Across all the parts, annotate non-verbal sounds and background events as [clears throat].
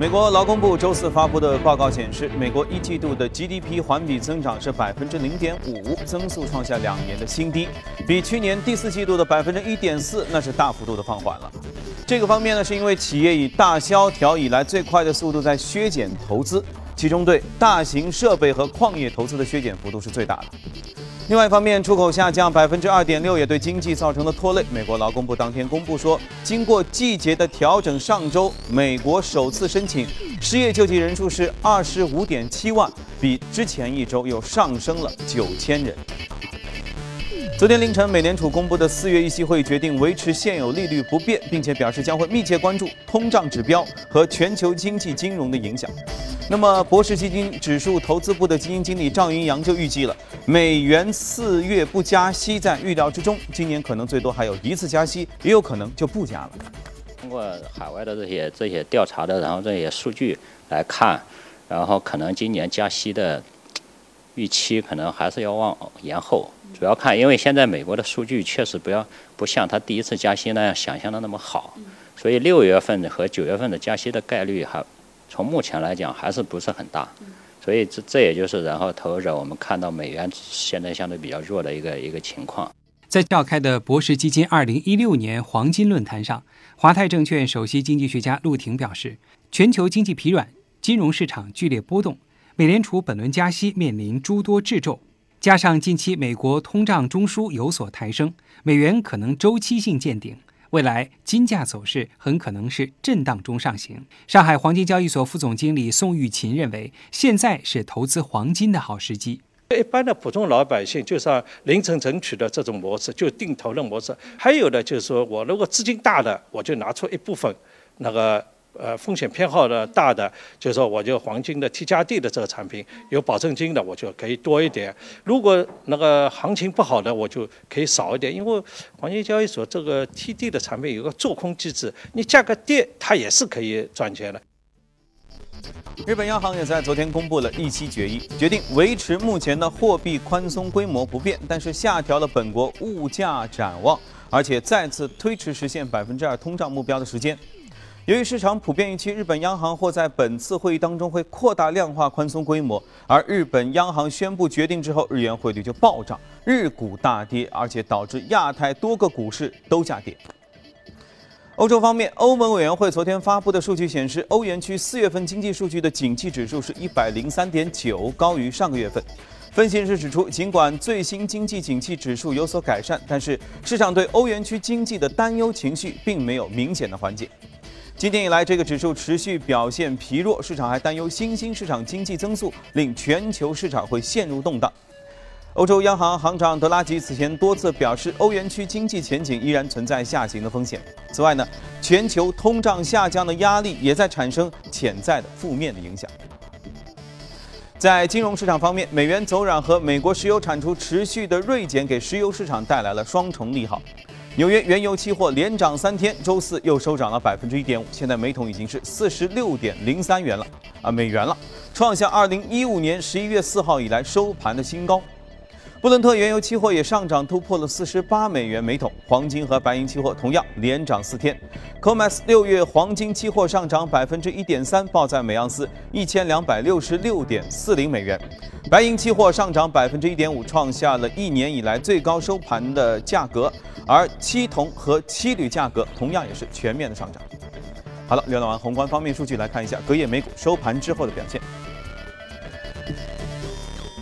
美国劳工部周四发布的报告显示，美国一季度的 GDP 环比增长是百分之零点五，增速创下两年的新低，比去年第四季度的百分之一点四那是大幅度的放缓了。这个方面呢，是因为企业以大萧条以来最快的速度在削减投资，其中对大型设备和矿业投资的削减幅度是最大的。另外一方面，出口下降百分之二点六也对经济造成了拖累。美国劳工部当天公布说，经过季节的调整，上周美国首次申请失业救济人数是二十五点七万，比之前一周又上升了九千人。昨天凌晨，美联储公布的四月议息会决定维持现有利率不变，并且表示将会密切关注通胀指标和全球经济金融的影响。那么，博时基金指数投资部的基金经理赵云阳就预计了，美元四月不加息在预料之中，今年可能最多还有一次加息，也有可能就不加了。通过海外的这些这些调查的，然后这些数据来看，然后可能今年加息的预期可能还是要往延后。主要看，因为现在美国的数据确实不要不像他第一次加息那样想象的那么好，所以六月份和九月份的加息的概率还从目前来讲还是不是很大，所以这这也就是然后投资者我们看到美元现在相对比较弱的一个一个情况。在召开的博时基金二零一六年黄金论坛上，华泰证券首席经济学家陆婷表示，全球经济疲软，金融市场剧烈波动，美联储本轮加息面临诸多掣肘。加上近期美国通胀中枢有所抬升，美元可能周期性见顶，未来金价走势很可能是震荡中上行。上海黄金交易所副总经理宋玉琴认为，现在是投资黄金的好时机。一般的普通老百姓就是要零成整取的这种模式，就定投的模式。还有的就是说我如果资金大的，我就拿出一部分那个。呃，风险偏好的大的，就是说，我就黄金的 T 加 D 的这个产品有保证金的，我就可以多一点。如果那个行情不好的，我就可以少一点。因为黄金交易所这个 TD 的产品有个做空机制，你价格跌，它也是可以赚钱的。日本央行也在昨天公布了议息决议，决定维持目前的货币宽松规模不变，但是下调了本国物价展望，而且再次推迟实现百分之二通胀目标的时间。由于市场普遍预期日本央行或在本次会议当中会扩大量化宽松规模，而日本央行宣布决定之后，日元汇率就暴涨，日股大跌，而且导致亚太多个股市都下跌。欧洲方面，欧盟委员会昨天发布的数据显示，欧元区四月份经济数据的景气指数是一百零三点九，高于上个月份。分析人士指出，尽管最新经济景气指数有所改善，但是市场对欧元区经济的担忧情绪并没有明显的缓解。今年以来，这个指数持续表现疲弱，市场还担忧新兴市场经济增速令全球市场会陷入动荡。欧洲央行行长德拉吉此前多次表示，欧元区经济前景依然存在下行的风险。此外呢，全球通胀下降的压力也在产生潜在的负面的影响。在金融市场方面，美元走软和美国石油产出持续的锐减，给石油市场带来了双重利好。纽约原油期货连涨三天，周四又收涨了百分之一点五，现在每桶已经是四十六点零三元了啊美元了，创下二零一五年十一月四号以来收盘的新高。布伦特原油期货也上涨突破了四十八美元每桶，黄金和白银期货同样连涨四天。COMEX 六月黄金期货上涨百分之一点三，报在每盎司一千两百六十六点四零美元。白银期货上涨百分之一点五，创下了一年以来最高收盘的价格。而期铜和期铝价格同样也是全面的上涨。好了，浏览完宏观方面数据，来看一下隔夜美股收盘之后的表现。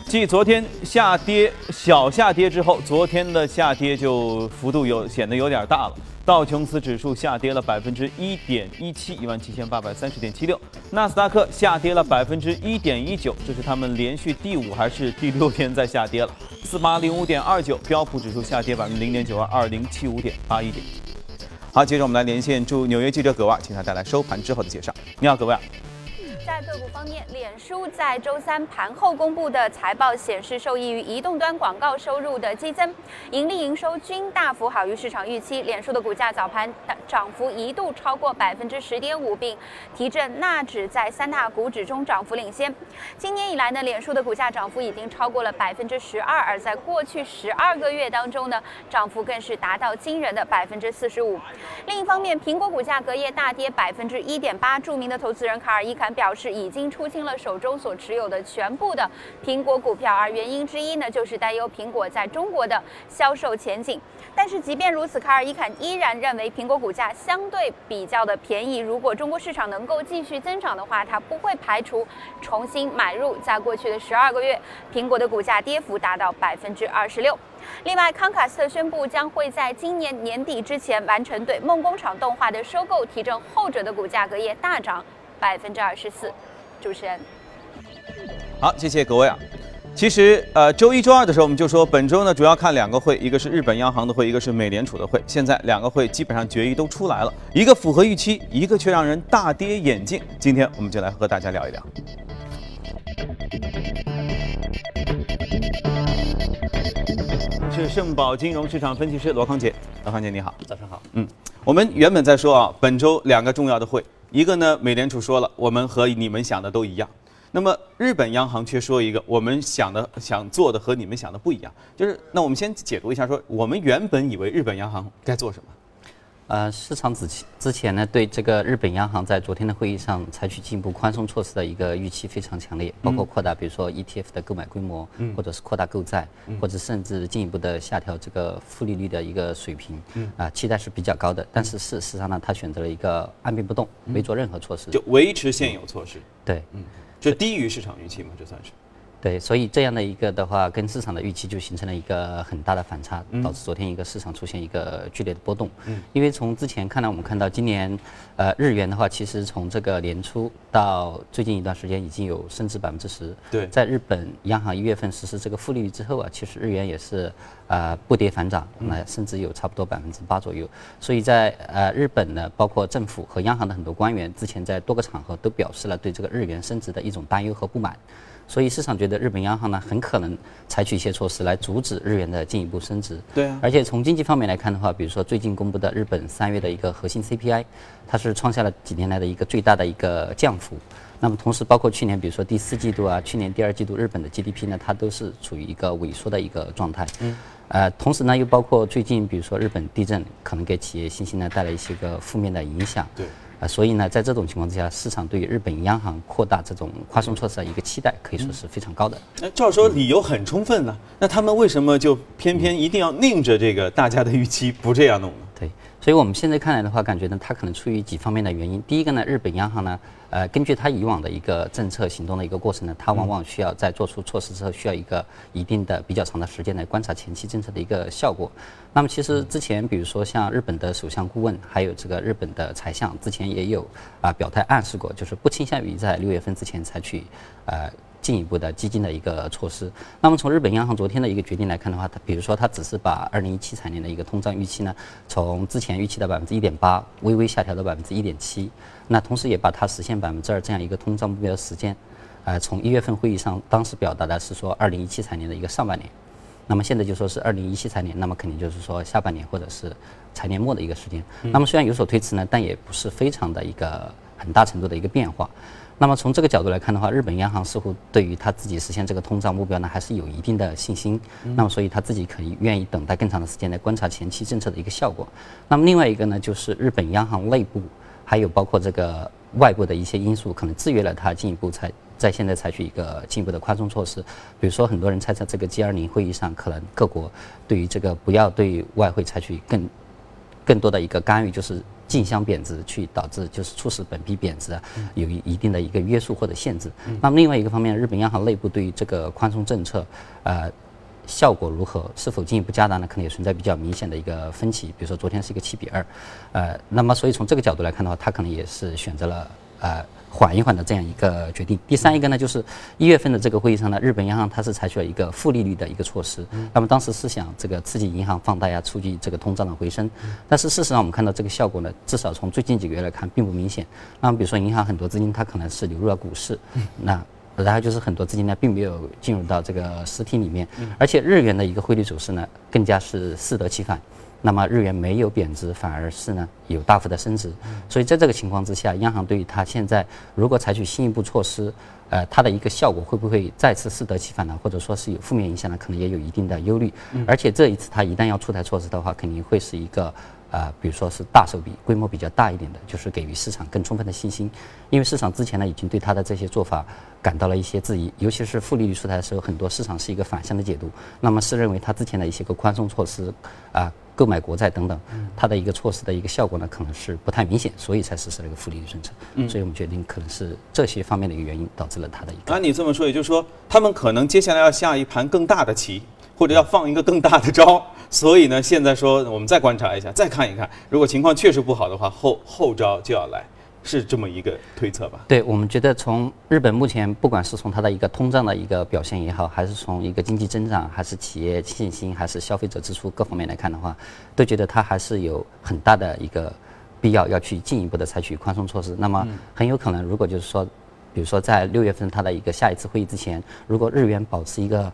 继昨天下跌小下跌之后，昨天的下跌就幅度有显得有点大了。道琼斯指数下跌了百分之一点一七，一万七千八百三十点七六；纳斯达克下跌了百分之一点一九，这是他们连续第五还是第六天在下跌了。四八零五点二九，标普指数下跌百分之零点九二，二零七五点八一点。好，接着我们来连线驻纽约记者葛瓦，请他带来收盘之后的介绍。你好，葛瓦。在个股方面，脸书在周三盘后公布的财报显示，受益于移动端广告收入的激增，盈利营收均大幅好于市场预期。脸书的股价早盘涨幅一度超过百分之十点五，并提振纳指在三大股指中涨幅领先。今年以来呢，脸书的股价涨幅已经超过了百分之十二，而在过去十二个月当中呢，涨幅更是达到惊人的百分之四十五。另一方面，苹果股价隔夜大跌百分之一点八，著名的投资人卡尔伊坎表示。是已经出清了手中所持有的全部的苹果股票，而原因之一呢，就是担忧苹果在中国的销售前景。但是即便如此，卡尔伊坎依然认为苹果股价相对比较的便宜。如果中国市场能够继续增长的话，他不会排除重新买入。在过去的十二个月，苹果的股价跌幅达到百分之二十六。另外，康卡斯特宣布将会在今年年底之前完成对梦工厂动画的收购，提振后者的股价隔夜大涨。百分之二十四，主持人。好，谢谢各位啊。其实，呃，周一、周二的时候，我们就说本周呢主要看两个会，一个是日本央行的会，一个是美联储的会。现在两个会基本上决议都出来了，一个符合预期，一个却让人大跌眼镜。今天我们就来和大家聊一聊。是盛宝金融市场分析师罗康杰，罗康杰你好，早上好。嗯，我们原本在说啊，本周两个重要的会。一个呢，美联储说了，我们和你们想的都一样。那么日本央行却说一个，我们想的、想做的和你们想的不一样。就是，那我们先解读一下，说我们原本以为日本央行该做什么。呃，市场之前之前呢，对这个日本央行在昨天的会议上采取进一步宽松措施的一个预期非常强烈，包括扩大，比如说 ETF 的购买规模，或者是扩大购债，或者甚至进一步的下调这个负利率的一个水平，啊，期待是比较高的。但是事实上呢，他选择了一个按兵不动，没做任何措施，就维持现有措施。对，嗯，就低于市场预期嘛，这算是。对，所以这样的一个的话，跟市场的预期就形成了一个很大的反差，导致昨天一个市场出现一个剧烈的波动。嗯，因为从之前看来，我们看到今年，呃，日元的话，其实从这个年初到最近一段时间，已经有升值百分之十。对，在日本央行一月份实施这个负利率之后啊，其实日元也是呃不跌反涨，那甚至有差不多百分之八左右。所以在呃日本呢，包括政府和央行的很多官员之前在多个场合都表示了对这个日元升值的一种担忧和不满。所以市场觉得日本央行呢很可能采取一些措施来阻止日元的进一步升值。对啊。而且从经济方面来看的话，比如说最近公布的日本三月的一个核心 CPI，它是创下了几年来的一个最大的一个降幅。那么同时，包括去年比如说第四季度啊，去年第二季度日本的 GDP 呢，它都是处于一个萎缩的一个状态。嗯。呃，同时呢，又包括最近比如说日本地震，可能给企业信心呢带来一些个负面的影响。对。啊，所以呢，在这种情况之下，市场对于日本央行扩大这种宽松措施的一个期待，可以说是非常高的。那照说理由很充分呢，那他们为什么就偏偏一定要拧着这个大家的预期不这样弄呢？对，所以我们现在看来的话，感觉呢，它可能出于几方面的原因。第一个呢，日本央行呢。呃，根据它以往的一个政策行动的一个过程呢，它往往需要在做出措施之后，需要一个一定的比较长的时间来观察前期政策的一个效果。那么，其实之前比如说像日本的首相顾问，还有这个日本的财相，之前也有啊表态暗示过，就是不倾向于在六月份之前采取呃。进一步的激进的一个措施。那么从日本央行昨天的一个决定来看的话，它比如说它只是把二零一七财年的一个通胀预期呢，从之前预期的百分之一点八微微下调到百分之一点七。那同时也把它实现百分之二这样一个通胀目标的时间，呃，从一月份会议上当时表达的是说二零一七财年的一个上半年，那么现在就说是二零一七财年，那么肯定就是说下半年或者是财年末的一个时间。那么虽然有所推迟呢，但也不是非常的一个很大程度的一个变化。那么从这个角度来看的话，日本央行似乎对于他自己实现这个通胀目标呢，还是有一定的信心。那么所以他自己可以愿意等待更长的时间来观察前期政策的一个效果。那么另外一个呢，就是日本央行内部还有包括这个外部的一些因素，可能制约了它进一步采在现在采取一个进一步的宽松措施。比如说，很多人猜测这个 G20 会议上，可能各国对于这个不要对外汇采取更更多的一个干预，就是。竞相贬值，去导致就是促使本币贬值，有一一定的一个约束或者限制。那么另外一个方面，日本央行内部对于这个宽松政策，呃，效果如何，是否进一步加大呢？可能也存在比较明显的一个分歧。比如说昨天是一个七比二，呃，那么所以从这个角度来看的话，它可能也是选择了呃。缓一缓的这样一个决定。第三一个呢，就是一月份的这个会议上呢，日本央行它是采取了一个负利率的一个措施。那么当时是想这个刺激银行放贷呀，促进这个通胀的回升。但是事实上我们看到这个效果呢，至少从最近几个月来看并不明显。那么比如说银行很多资金它可能是流入了股市，那然后就是很多资金呢并没有进入到这个实体里面，而且日元的一个汇率走势呢更加是适得其反。那么日元没有贬值，反而是呢有大幅的升值，所以在这个情况之下，央行对于它现在如果采取新一步措施，呃，它的一个效果会不会再次适得其反呢？或者说是有负面影响呢？可能也有一定的忧虑。而且这一次它一旦要出台措施的话，肯定会是一个呃，比如说是大手笔、规模比较大一点的，就是给予市场更充分的信心。因为市场之前呢已经对它的这些做法感到了一些质疑，尤其是负利率出台的时候，很多市场是一个反向的解读，那么是认为它之前的一些个宽松措施啊。购买国债等等，它的一个措施的一个效果呢，可能是不太明显，所以才实施了一个负利率政策。所以我们决定可能是这些方面的一个原因导致了它的一个。那你这么说，也就是说，他们可能接下来要下一盘更大的棋，或者要放一个更大的招。所以呢，现在说我们再观察一下，再看一看，如果情况确实不好的话，后后招就要来。是这么一个推测吧？对，我们觉得从日本目前，不管是从它的一个通胀的一个表现也好，还是从一个经济增长，还是企业信心，还是消费者支出各方面来看的话，都觉得它还是有很大的一个必要要去进一步的采取宽松措施。那么很有可能，如果就是说，比如说在六月份它的一个下一次会议之前，如果日元保持一个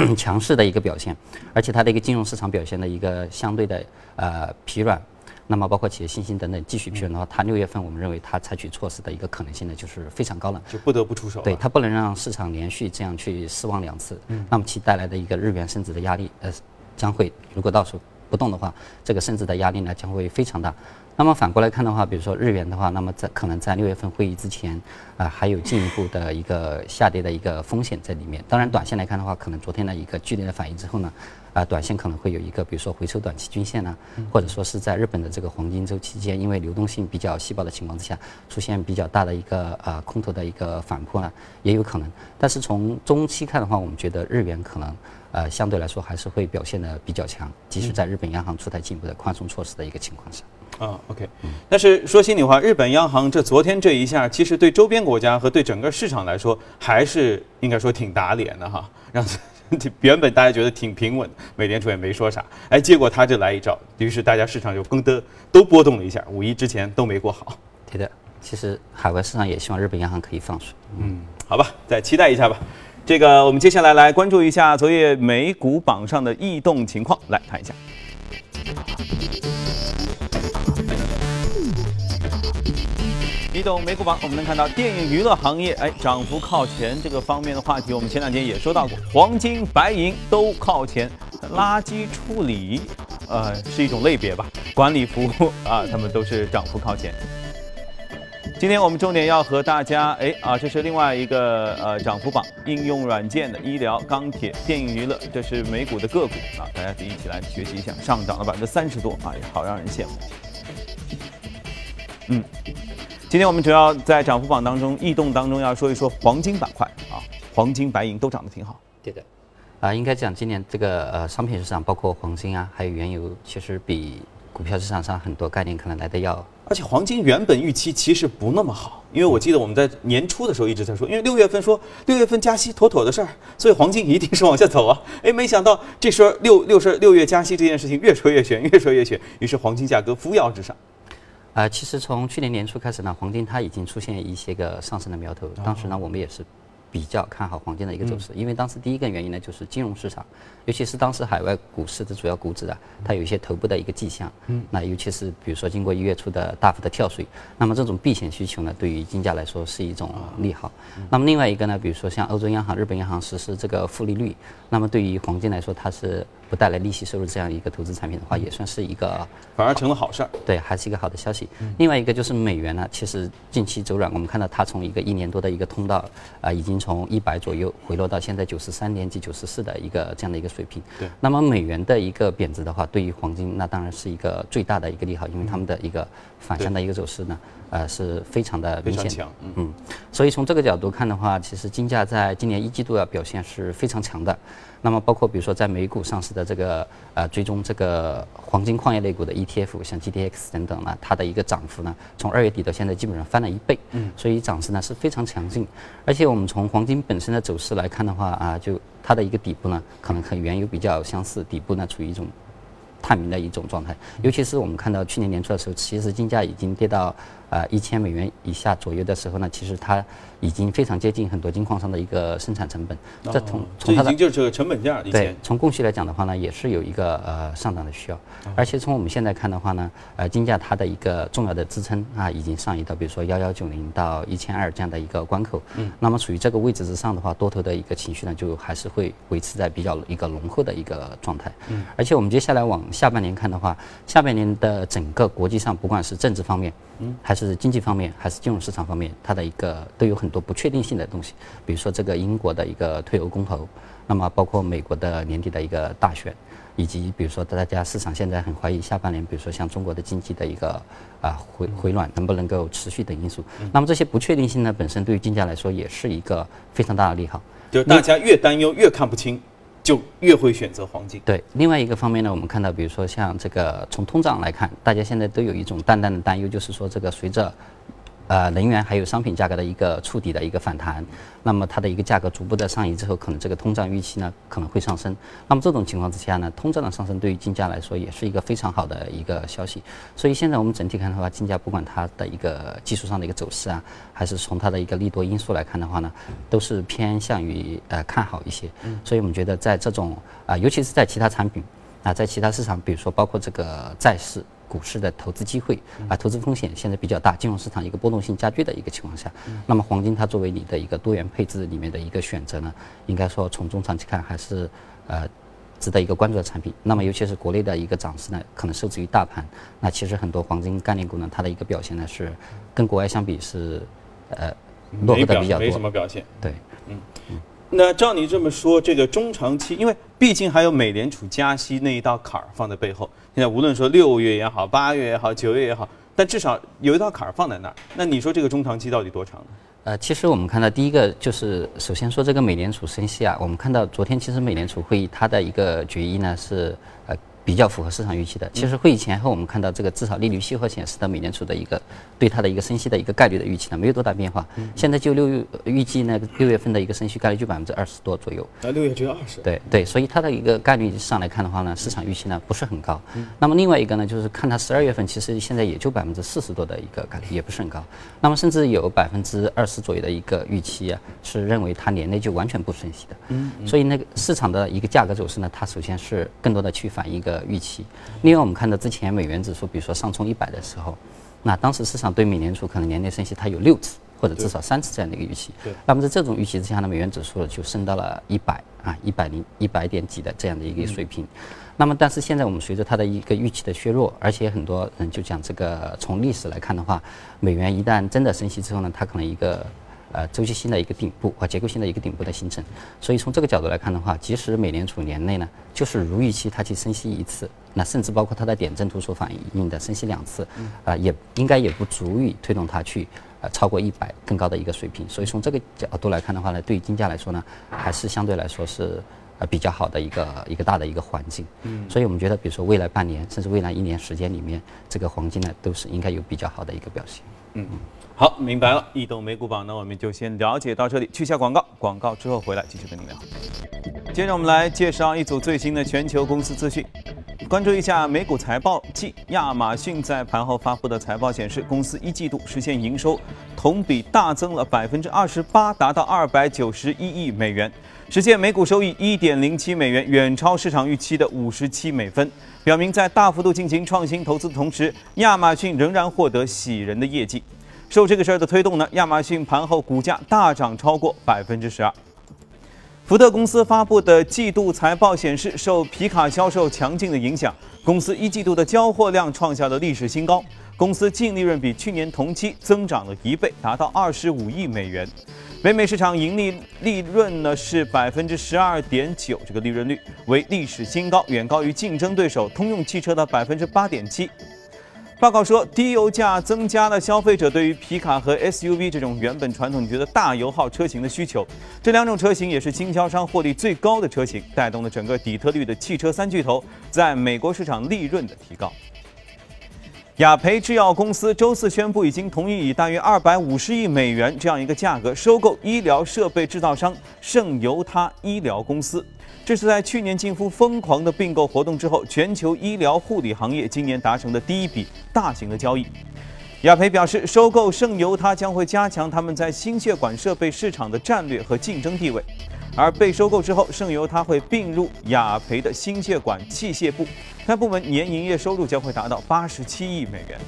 [clears throat] 强势的一个表现，而且它的一个金融市场表现的一个相对的呃疲软。那么包括企业信心等等继续疲软的话，它六月份我们认为它采取措施的一个可能性呢，就是非常高了，就不得不出手。对，它不能让市场连续这样去失望两次，那么其带来的一个日元升值的压力，呃，将会如果到时候不动的话，这个升值的压力呢将会非常大。那么反过来看的话，比如说日元的话，那么在可能在六月份会议之前，啊，还有进一步的一个下跌的一个风险在里面。当然，短线来看的话，可能昨天的一个剧烈的反应之后呢，啊，短线可能会有一个，比如说回收短期均线呢，或者说是在日本的这个黄金周期间，因为流动性比较稀薄的情况之下，出现比较大的一个啊空头的一个反扑呢，也有可能。但是从中期看的话，我们觉得日元可能呃相对来说还是会表现的比较强，即使在日本央行出台进一步的宽松措施的一个情况下。啊，OK，但是说心里话，日本央行这昨天这一下，其实对周边国家和对整个市场来说，还是应该说挺打脸的哈。让 [laughs] 原本大家觉得挺平稳，美联储也没说啥，哎，结果他这来一招，于是大家市场就更的都波动了一下。五一之前都没过好。对的，其实海外市场也希望日本央行可以放水。嗯，好吧，再期待一下吧。这个我们接下来来关注一下昨夜美股榜上的异动情况，来看一下。移动美股榜，我们能看到电影娱乐行业，哎，涨幅靠前这个方面的话题，我们前两天也说到过，黄金、白银都靠前。垃圾处理，呃，是一种类别吧，管理服务啊，他们都是涨幅靠前。今天我们重点要和大家，哎啊，这是另外一个呃涨幅榜，应用软件的、医疗、钢铁、电影娱乐，这是美股的个股啊，大家一起来学习一下，上涨了百分之三十多啊，也好让人羡慕。嗯。今天我们主要在涨幅榜当中异动当中要说一说黄金板块啊，黄金白银都涨得挺好。对的，啊，应该讲今年这个呃商品市场，包括黄金啊，还有原油，其实比股票市场上很多概念可能来的要。而且黄金原本预期其实不那么好，因为我记得我们在年初的时候一直在说，因为六月份说六月份加息妥妥的事儿，所以黄金一定是往下走啊。[laughs] 哎，没想到这时候六六十六月加息这件事情越说越悬，[laughs] 越说越悬，于是黄金价格扶摇直上。啊，其实从去年年初开始呢，黄金它已经出现一些个上升的苗头。当时呢，我们也是比较看好黄金的一个走势，因为当时第一个原因呢，就是金融市场，尤其是当时海外股市的主要股指啊，它有一些头部的一个迹象。嗯。那尤其是比如说经过一月初的大幅的跳水，那么这种避险需求呢，对于金价来说是一种利好。那么另外一个呢，比如说像欧洲央行、日本央行实施这个负利率，那么对于黄金来说，它是。不带来利息收入这样一个投资产品的话，也算是一个，反而成了好事儿。对，还是一个好的消息。另外一个就是美元呢，其实近期走软，我们看到它从一个一年多的一个通道啊，已经从一百左右回落到现在九十三点几、九十四的一个这样的一个水平。对。那么美元的一个贬值的话，对于黄金那当然是一个最大的一个利好，因为他们的一个反向的一个走势呢，呃是非常的明显。强，嗯，嗯，所以从这个角度看的话，其实金价在今年一季度的表现是非常强的。那么包括比如说在美股上市的这个呃追踪这个黄金矿业类股的 ETF，像 GDX 等等呢，它的一个涨幅呢，从二月底到现在基本上翻了一倍。嗯，所以涨势呢是非常强劲。而且我们从黄金本身的走势来看的话啊，就它的一个底部呢，可能和原油比较相似，底部呢处于一种探明的一种状态。尤其是我们看到去年年初的时候，其实金价已经跌到呃一千美元以下左右的时候呢，其实它已经非常接近很多金矿上的一个生产成本。这从从它的已经就是个成本价对，，从供需来讲的话呢，也是有一个呃上涨的需要，而且从我们现在看的话呢，呃，金价它的一个重要的支撑啊，已经上移到比如说幺幺九零到一千二这样的一个关口。嗯。那么处于这个位置之上的话，多头的一个情绪呢，就还是会维持在比较一个浓厚的一个状态。嗯。而且我们接下来往下半年看的话，下半年的整个国际上，不管是政治方面，嗯，还是经济方面，还是金融市场方面，它的一个都有很多不确定性的东西，比如说这个英国的一个退欧公投。那么包括美国的年底的一个大选，以及比如说大家市场现在很怀疑下半年，比如说像中国的经济的一个啊回回暖能不能够持续等因素。那么这些不确定性呢，本身对于金价来说也是一个非常大的利好。就是大家越担忧越看不清，就越会选择黄金。对，另外一个方面呢，我们看到，比如说像这个从通胀来看，大家现在都有一种淡淡的担忧，就是说这个随着呃能源还有商品价格的一个触底的一个反弹，那么它的一个价格逐步的上移之后，可能这个通胀预期呢可能会上升。那么这种情况之下呢，通胀的上升对于金价来说也是一个非常好的一个消息。所以现在我们整体看的话，金价不管它的一个技术上的一个走势啊，还是从它的一个利多因素来看的话呢，都是偏向于呃看好一些。所以我们觉得在这种啊、尤其是在其他产品啊，在其他市场，比如说包括这个债市。股市的投资机会啊，投资风险现在比较大，金融市场一个波动性加剧的一个情况下，那么黄金它作为你的一个多元配置里面的一个选择呢，应该说从中长期看还是呃值得一个关注的产品。那么尤其是国内的一个涨势呢，可能受制于大盘，那其实很多黄金概念股呢，它的一个表现呢是跟国外相比是呃落后的比较没什多。么表现。对，那照你这么说，这个中长期，因为毕竟还有美联储加息那一道坎儿放在背后。现在无论说六月也好，八月也好，九月也好，但至少有一道坎儿放在那儿。那你说这个中长期到底多长呢？呃，其实我们看到第一个就是，首先说这个美联储升息啊，我们看到昨天其实美联储会议它的一个决议呢是呃比较符合市场预期的。其实会议前后我们看到这个至少利率期货显示的美联储的一个对它的一个升息的一个概率的预期呢没有多大变化。现在就六月预计呢六月份的一个升息概率就百分之二十多左右。啊，六月只有二十。对对，所以它的一个概率上来看的话呢，市场预期呢不是很高。那么另外一个呢，就是看它十二月份其实现在也就百分之四十多的一个概率，也不是很高。那么甚至有百分之二十左右的一个预期啊，是认为它年内就完全不升息的。嗯，所以那个市场的一个价格走势呢，它首先是更多的去反映一个预期。另外，我们看到之前美元指数，比如说上冲一百的时候，那当时市场对美联储可能年内升息它有六次。或者至少三次这样的一个预期。那么在这种预期之下呢，美元指数就升到了一百啊，一百零一百点几的这样的一个水平。那么，但是现在我们随着它的一个预期的削弱，而且很多人就讲这个从历史来看的话，美元一旦真的升息之后呢，它可能一个呃周期性的一个顶部和结构性的一个顶部的形成。所以从这个角度来看的话，即使美联储年内呢，就是如预期它去升息一次，那甚至包括它的点阵图所反映的升息两次，啊、也应该也不足以推动它去呃超过一百更高的一个水平。所以从这个角度来看的话呢，对于金价来说呢，还是相对来说是。呃，比较好的一个一个大的一个环境，嗯，所以我们觉得，比如说未来半年甚至未来一年时间里面，这个黄金呢，都是应该有比较好的一个表现。好，明白了。易懂美股榜呢，我们就先了解到这里，去下广告，广告之后回来继续跟您聊。接着我们来介绍一组最新的全球公司资讯。关注一下美股财报季，亚马逊在盘后发布的财报显示，公司一季度实现营收同比大增了百分之二十八，达到二百九十一亿美元，实现每股收益一点零七美元，远超市场预期的五十七美分，表明在大幅度进行创新投资的同时，亚马逊仍然获得喜人的业绩。受这个事儿的推动呢，亚马逊盘后股价大涨超过百分之十二。福特公司发布的季度财报显示，受皮卡销售强劲的影响，公司一季度的交货量创下了历史新高。公司净利润比去年同期增长了一倍，达到二十五亿美元。北美市场盈利利润呢是百分之十二点九，这个利润率为历史新高，远高于竞争对手通用汽车的百分之八点七。报告说，低油价增加了消费者对于皮卡和 SUV 这种原本传统觉得大油耗车型的需求。这两种车型也是经销商获利最高的车型，带动了整个底特律的汽车三巨头在美国市场利润的提高。雅培制药公司周四宣布，已经同意以大约二百五十亿美元这样一个价格收购医疗设备制造商圣犹他医疗公司。这是在去年近乎疯狂的并购活动之后，全球医疗护理行业今年达成的第一笔大型的交易。雅培表示，收购圣犹他将会加强他们在心血管设备市场的战略和竞争地位。而被收购之后，圣犹他会并入雅培的心血管器械部，该部门年营业收入将会达到八十七亿美元。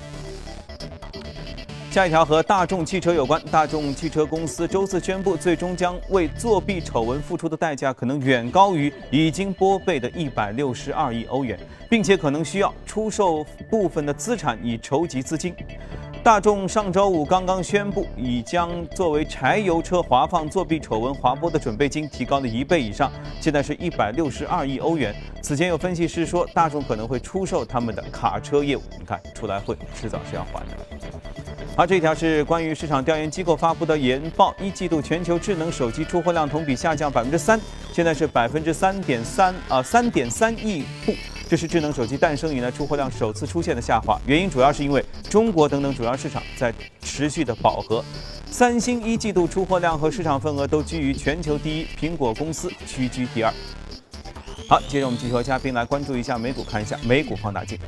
下一条和大众汽车有关。大众汽车公司周四宣布，最终将为作弊丑闻付出的代价可能远高于已经拨备的一百六十二亿欧元，并且可能需要出售部分的资产以筹集资金。大众上周五刚刚宣布，已将作为柴油车滑放作弊丑闻滑拨的准备金提高了一倍以上，现在是一百六十二亿欧元。此前有分析师说，大众可能会出售他们的卡车业务。你看，出来混，迟早是要还的。好，这一条是关于市场调研机构发布的研报，一季度全球智能手机出货量同比下降百分之三，现在是百分之三点三啊，三点三亿部，这是智能手机诞生以来出货量首次出现的下滑，原因主要是因为中国等等主要市场在持续的饱和。三星一季度出货量和市场份额都居于全球第一，苹果公司屈居第二。好，接着我们继续和嘉宾来关注一下美股，看一下美股放大镜。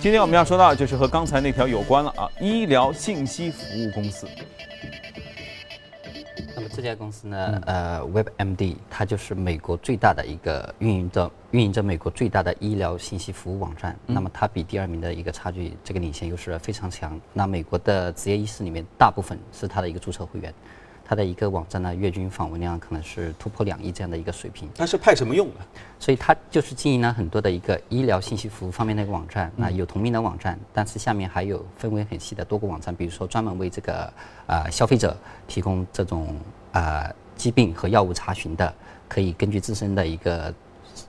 今天我们要说到的就是和刚才那条有关了啊，医疗信息服务公司。那么这家公司呢，呃，WebMD，它就是美国最大的一个运营着运营着美国最大的医疗信息服务网站。那么它比第二名的一个差距，这个领先优势非常强。那美国的职业医师里面，大部分是它的一个注册会员。它的一个网站呢，月均访问量可能是突破两亿这样的一个水平。它是派什么用的？所以它就是经营了很多的一个医疗信息服务方面的一个网站。那有同名的网站，但是下面还有分为很细的多个网站，比如说专门为这个啊消费者提供这种啊疾病和药物查询的，可以根据自身的一个。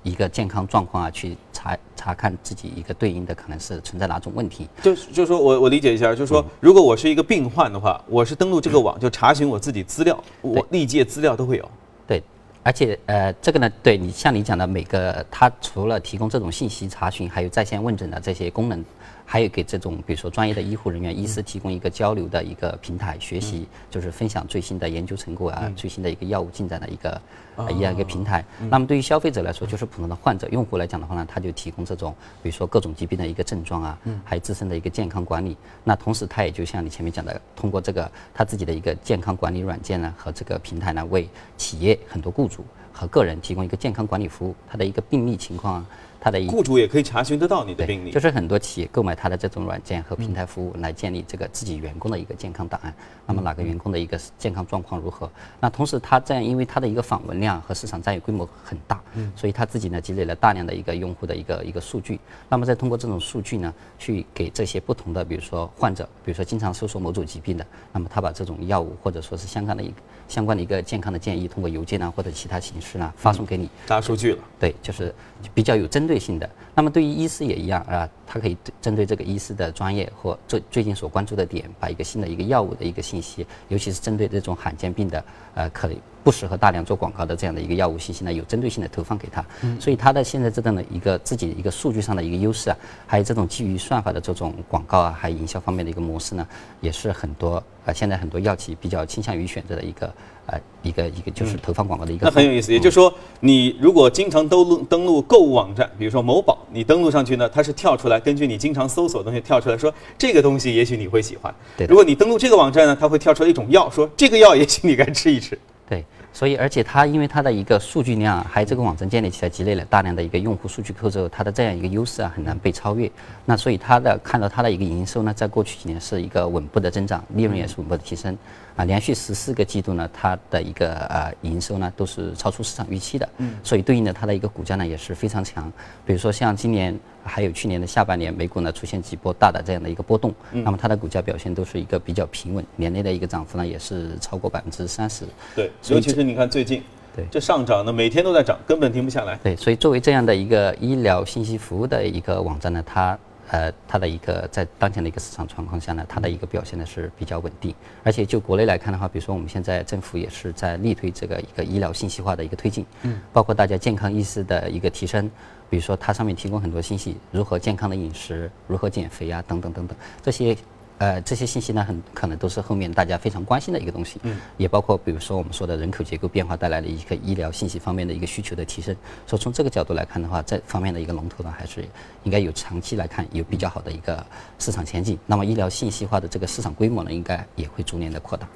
一个健康状况啊，去查查看自己一个对应的可能是存在哪种问题。就是就是说我我理解一下，就是说如果我是一个病患的话，我是登录这个网就查询我自己资料，我历届资料都会有。对，而且呃这个呢，对你像你讲的每个，它除了提供这种信息查询，还有在线问诊的这些功能。还有给这种比如说专业的医护人员、医师提供一个交流的一个平台，学习就是分享最新的研究成果啊，最新的一个药物进展的一个一样一个平台。那么对于消费者来说，就是普通的患者用户来讲的话呢，他就提供这种比如说各种疾病的一个症状啊，还有自身的一个健康管理。那同时，他也就像你前面讲的，通过这个他自己的一个健康管理软件呢和这个平台呢，为企业很多雇主和个人提供一个健康管理服务，他的一个病例情况。它的雇主也可以查询得到你的病例，就是很多企业购买它的这种软件和平台服务来建立这个自己员工的一个健康档案。那么哪个员工的一个健康状况如何？那同时它这样，因为它的一个访问量和市场占有规模很大，所以它自己呢积累了大量的一个用户的一个一个数据。那么再通过这种数据呢，去给这些不同的，比如说患者，比如说经常搜索某种疾病的，那么他把这种药物或者说是相关的一个相关的一个健康的建议，通过邮件啊或者其他形式呢发送给你。大数据了。对，就是比较有针对性的。那么对于医师也一样啊，他可以针对这个医师的专业或最最近所关注的点，把一个新的一个药物的一个信息，尤其是针对这种罕见病的，呃，可不适合大量做广告的这样的一个药物信息呢，有针对性的投放给他。所以他的现在这样的一个自己一个数据上的一个优势啊，还有这种基于算法的这种广告啊，还有营销方面的一个模式呢，也是很多呃现在很多药企比较倾向于选择的一个。呃，一个一个就是投放广告的一个，那很有意思。也就是说，你如果经常登录登录购物网站，比如说某宝，你登录上去呢，它是跳出来，根据你经常搜索的东西跳出来说这个东西也许你会喜欢。对。如果你登录这个网站呢，它会跳出来一种药，说这个药也许你该吃一吃。对。所以，而且它因为它的一个数据量，还有这个网站建立起来积累了大量的一个用户数据库之后，它的这样一个优势啊，很难被超越。那所以它的看到它的一个营收呢，在过去几年是一个稳步的增长，利润也是稳步的提升。啊，连续十四个季度呢，它的一个呃营收呢都是超出市场预期的，嗯，所以对应的它的一个股价呢也是非常强。比如说像今年还有去年的下半年，美股呢出现几波大的这样的一个波动，那么它的股价表现都是一个比较平稳，年内的一个涨幅呢也是超过百分之三十。对，尤其是你看最近，对这上涨呢每天都在涨，根本停不下来。对，所以作为这样的一个医疗信息服务的一个网站呢，它呃它的一个在当前的一个市场状况下呢，它的一个表现呢是比较稳定。而且就国内来看的话，比如说我们现在政府也是在力推这个一个医疗信息化的一个推进，嗯，包括大家健康意识的一个提升，比如说它上面提供很多信息，如何健康的饮食，如何减肥啊，等等等等这些。呃，这些信息呢，很可能都是后面大家非常关心的一个东西，嗯，也包括比如说我们说的人口结构变化带来的一个医疗信息方面的一个需求的提升。所以从这个角度来看的话，这方面的一个龙头呢，还是应该有长期来看有比较好的一个市场前景。那么医疗信息化的这个市场规模呢，应该也会逐年的扩大。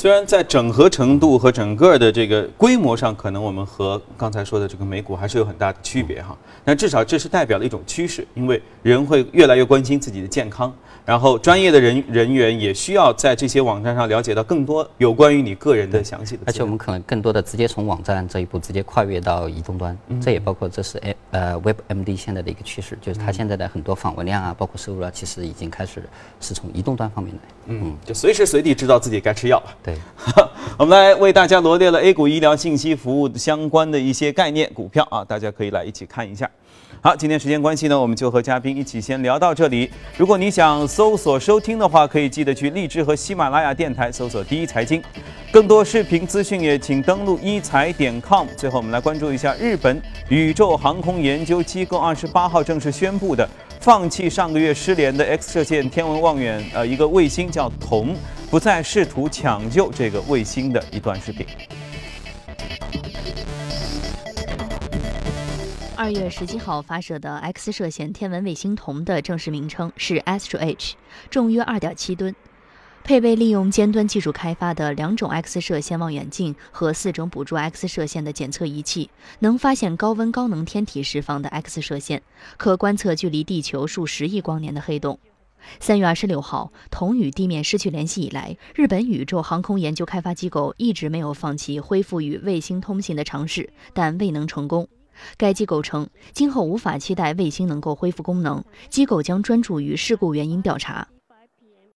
虽然在整合程度和整个的这个规模上，可能我们和刚才说的这个美股还是有很大的区别哈，但至少这是代表了一种趋势，因为人会越来越关心自己的健康。然后，专业的人人员也需要在这些网站上了解到更多有关于你个人的详细的。而且，我们可能更多的直接从网站这一步直接跨越到移动端，这也包括这是呃 WebMD 现在的一个趋势，就是它现在的很多访问量啊，包括收入啊，其实已经开始是从移动端方面来。嗯，就随时随地知道自己该吃药了。对，[laughs] 我们来为大家罗列了 A 股医疗信息服务的相关的一些概念股票啊，大家可以来一起看一下。好，今天时间关系呢，我们就和嘉宾一起先聊到这里。如果你想搜索收听的话，可以记得去荔枝和喜马拉雅电台搜索“第一财经”，更多视频资讯也请登录一财点 com。最后，我们来关注一下日本宇宙航空研究机构二十八号正式宣布的放弃上个月失联的 X 射线天文望远呃一个卫星叫“铜”，不再试图抢救这个卫星的一段视频。二月十七号发射的 X 射线天文卫星“铜”的正式名称是 Astro H，重约二点七吨，配备利用尖端技术开发的两种 X 射线望远镜和四种捕捉 X 射线的检测仪器，能发现高温高能天体释放的 X 射线，可观测距离地球数十亿光年的黑洞。三月二十六号，同与地面失去联系以来，日本宇宙航空研究开发机构一直没有放弃恢复与卫星通信的尝试，但未能成功。该机构称，今后无法期待卫星能够恢复功能，机构将专注于事故原因调查。